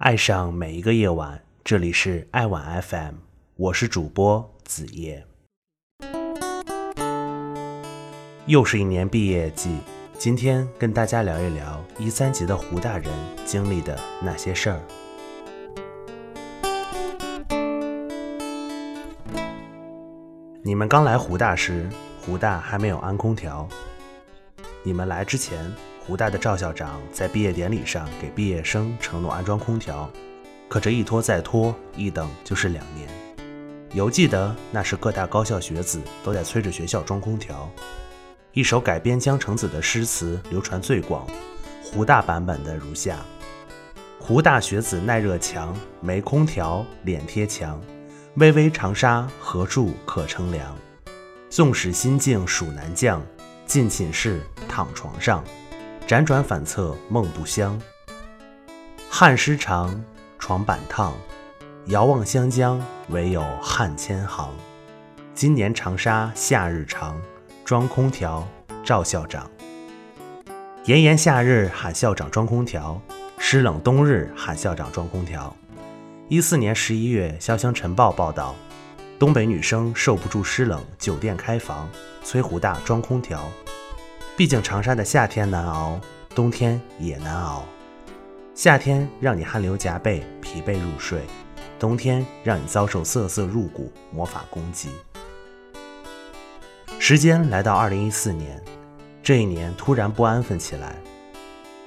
爱上每一个夜晚，这里是爱晚 FM，我是主播子夜。又是一年毕业季，今天跟大家聊一聊一三级的胡大人经历的那些事儿。你们刚来湖大时，湖大还没有安空调。你们来之前。湖大的赵校长在毕业典礼上给毕业生承诺安装空调，可这一拖再拖，一等就是两年。犹记得那时各大高校学子都在催着学校装空调。一首改编江城子的诗词流传最广，湖大版本的如下：湖大学子耐热强，没空调脸贴墙，巍巍长沙何处可乘凉？纵使心境暑难降，进寝室躺床上。辗转反侧梦不香，汗湿长，床板烫，遥望湘江，唯有汗千行。今年长沙夏日长，装空调赵校长。炎炎夏日喊校长装空调，湿冷冬日喊校长装空调。一四年十一月，《潇湘晨报》报道，东北女生受不住湿冷，酒店开房，催湖大装空调。毕竟长沙的夏天难熬，冬天也难熬。夏天让你汗流浃背、疲惫入睡，冬天让你遭受瑟瑟入骨、魔法攻击。时间来到二零一四年，这一年突然不安分起来。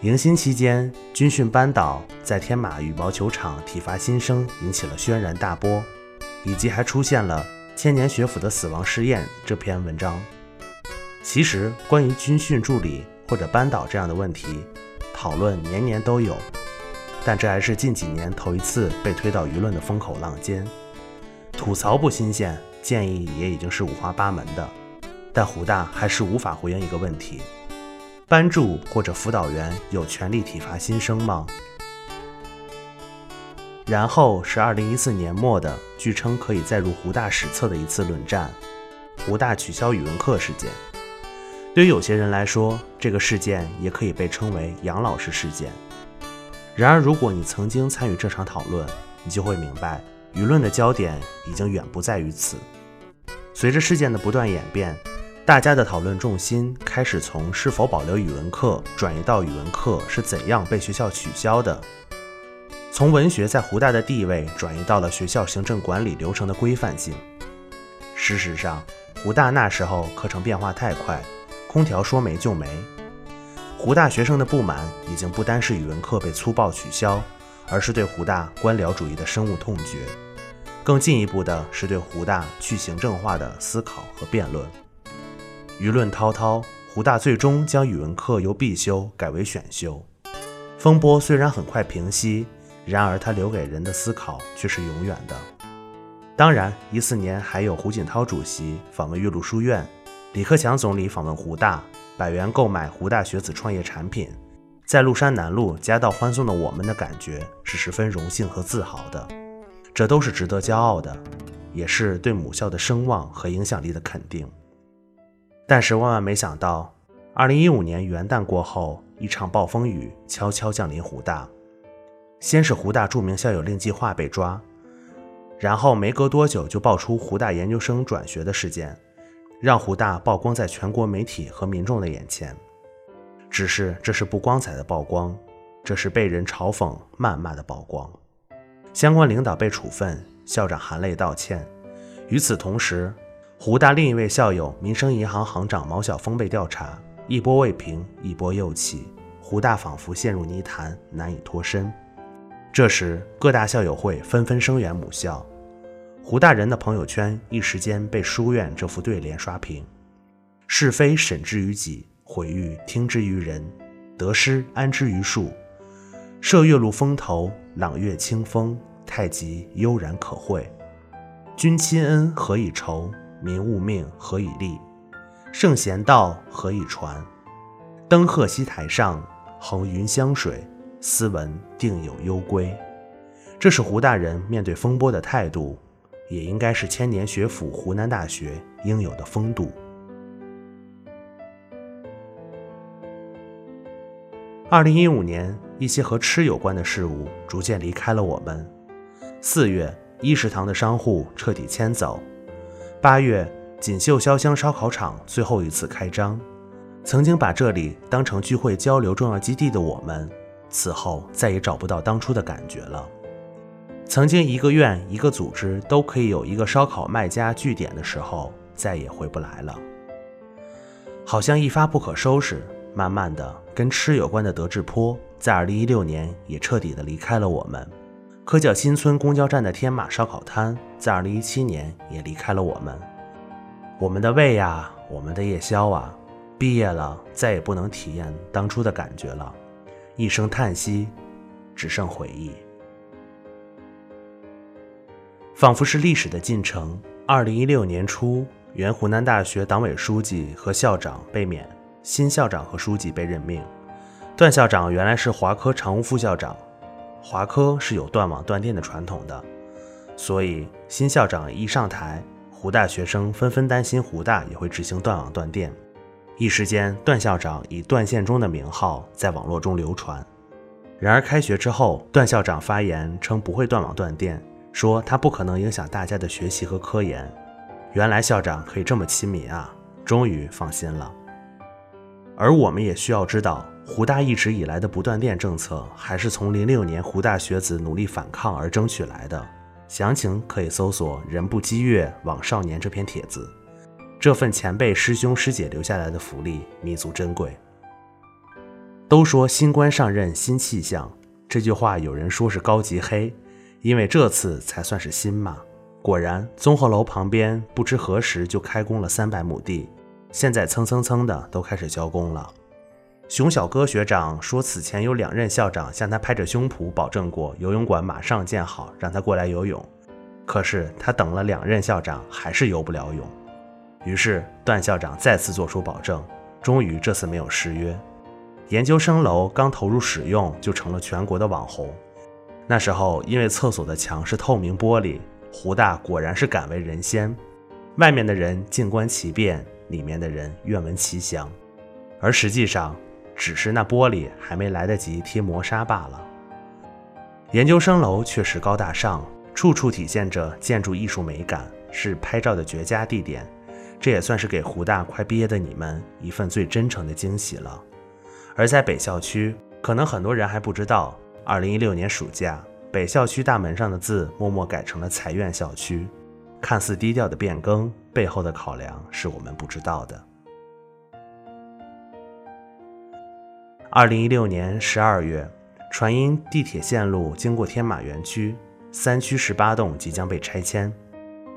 迎新期间，军训班导在天马羽毛球场体罚新生，引起了轩然大波，以及还出现了《千年学府的死亡试验》这篇文章。其实，关于军训助理或者班导这样的问题，讨论年年都有，但这还是近几年头一次被推到舆论的风口浪尖。吐槽不新鲜，建议也已经是五花八门的，但湖大还是无法回应一个问题：班助或者辅导员有权利体罚新生吗？然后是二零一四年末的，据称可以载入湖大史册的一次论战——湖大取消语文课事件。对于有些人来说，这个事件也可以被称为杨老师事件。然而，如果你曾经参与这场讨论，你就会明白，舆论的焦点已经远不在于此。随着事件的不断演变，大家的讨论重心开始从是否保留语文课，转移到语文课是怎样被学校取消的；从文学在湖大的地位，转移到了学校行政管理流程的规范性。事实上，湖大那时候课程变化太快。空调说没就没，湖大学生的不满已经不单是语文课被粗暴取消，而是对湖大官僚主义的深恶痛绝。更进一步的是对湖大去行政化的思考和辩论。舆论滔滔，湖大最终将语文课由必修改为选修。风波虽然很快平息，然而它留给人的思考却是永远的。当然，一四年还有胡锦涛主席访问岳麓书院。李克强总理访问湖大，百元购买湖大学子创业产品，在麓山南路夹道欢送的我们的感觉是十分荣幸和自豪的，这都是值得骄傲的，也是对母校的声望和影响力的肯定。但是万万没想到，二零一五年元旦过后，一场暴风雨悄悄降临湖大，先是湖大著名校友令计划被抓，然后没隔多久就爆出湖大研究生转学的事件。让湖大曝光在全国媒体和民众的眼前，只是这是不光彩的曝光，这是被人嘲讽、谩骂的曝光。相关领导被处分，校长含泪道歉。与此同时，湖大另一位校友民生银行行长毛晓峰被调查，一波未平，一波又起，湖大仿佛陷入泥潭，难以脱身。这时，各大校友会纷纷声援母校。胡大人的朋友圈一时间被书院这副对联刷屏：是非审之于己，毁誉听之于人，得失安之于数。射月露风头，朗月清风，太极悠然可会。君亲恩何以酬？民务命何以立？圣贤道何以传？登鹤溪台上，横云湘水，斯文定有幽归。这是胡大人面对风波的态度。也应该是千年学府湖南大学应有的风度。二零一五年，一些和吃有关的事物逐渐离开了我们。四月，一食堂的商户彻底迁走。八月，锦绣潇湘烧烤场最后一次开张。曾经把这里当成聚会交流重要基地的我们，此后再也找不到当初的感觉了。曾经一个院、一个组织都可以有一个烧烤卖家据点的时候，再也回不来了。好像一发不可收拾。慢慢的，跟吃有关的德智坡，在2016年也彻底的离开了我们。科教新村公交站的天马烧烤摊，在2017年也离开了我们。我们的胃呀，我们的夜宵啊。毕业了，再也不能体验当初的感觉了，一声叹息，只剩回忆。仿佛是历史的进程。二零一六年初，原湖南大学党委书记和校长被免，新校长和书记被任命。段校长原来是华科常务副校长，华科是有断网断电的传统的，所以新校长一上台，湖大学生纷纷担心湖大也会执行断网断电。一时间，段校长以“段宪忠”的名号在网络中流传。然而，开学之后，段校长发言称不会断网断电，说他不可能影响大家的学习和科研。原来校长可以这么亲民啊！终于放心了。而我们也需要知道，湖大一直以来的不断电政策，还是从零六年湖大学子努力反抗而争取来的。详情可以搜索“人不激越网少年”这篇帖子。这份前辈师兄师姐留下来的福利弥足珍贵。都说新官上任新气象，这句话有人说是高级黑，因为这次才算是新嘛。果然，综合楼旁边不知何时就开工了三百亩地，现在蹭蹭蹭的都开始交工了。熊小哥学长说，此前有两任校长向他拍着胸脯保证过游泳馆马上建好，让他过来游泳。可是他等了两任校长，还是游不了泳。于是段校长再次做出保证，终于这次没有失约。研究生楼刚投入使用就成了全国的网红。那时候因为厕所的墙是透明玻璃，湖大果然是敢为人先，外面的人静观其变，里面的人愿闻其详。而实际上，只是那玻璃还没来得及贴磨砂罢了。研究生楼确实高大上，处处体现着建筑艺术美感，是拍照的绝佳地点。这也算是给湖大快毕业的你们一份最真诚的惊喜了。而在北校区，可能很多人还不知道，二零一六年暑假，北校区大门上的字默默改成了财院校区。看似低调的变更，背后的考量是我们不知道的。二零一六年十二月，传音地铁线路经过天马园区，三区十八栋即将被拆迁。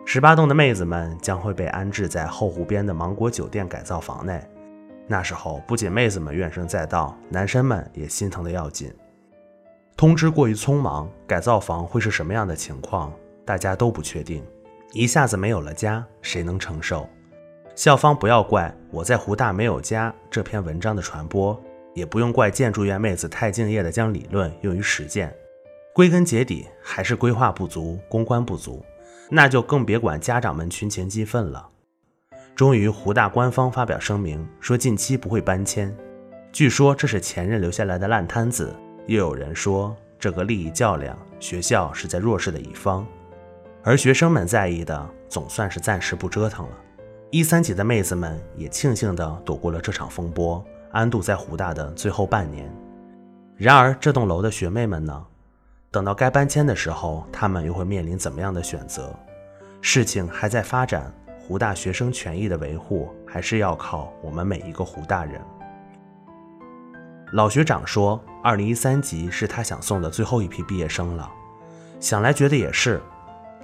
十八栋的妹子们将会被安置在后湖边的芒果酒店改造房内。那时候，不仅妹子们怨声载道，男生们也心疼的要紧。通知过于匆忙，改造房会是什么样的情况，大家都不确定。一下子没有了家，谁能承受？校方不要怪我在湖大没有家这篇文章的传播，也不用怪建筑院妹子太敬业的将理论用于实践。归根结底，还是规划不足，公关不足。那就更别管家长们群情激愤了。终于，湖大官方发表声明说近期不会搬迁。据说这是前任留下来的烂摊子，又有人说这个利益较量，学校是在弱势的一方，而学生们在意的总算是暂时不折腾了。一三级的妹子们也庆幸地躲过了这场风波，安度在湖大的最后半年。然而，这栋楼的学妹们呢？等到该搬迁的时候，他们又会面临怎么样的选择？事情还在发展，湖大学生权益的维护还是要靠我们每一个湖大人。老学长说，二零一三级是他想送的最后一批毕业生了。想来觉得也是，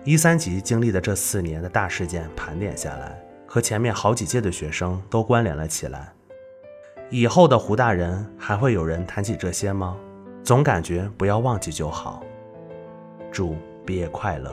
一三级经历的这四年的大事件盘点下来，和前面好几届的学生都关联了起来。以后的胡大人还会有人谈起这些吗？总感觉不要忘记就好。祝毕业快乐。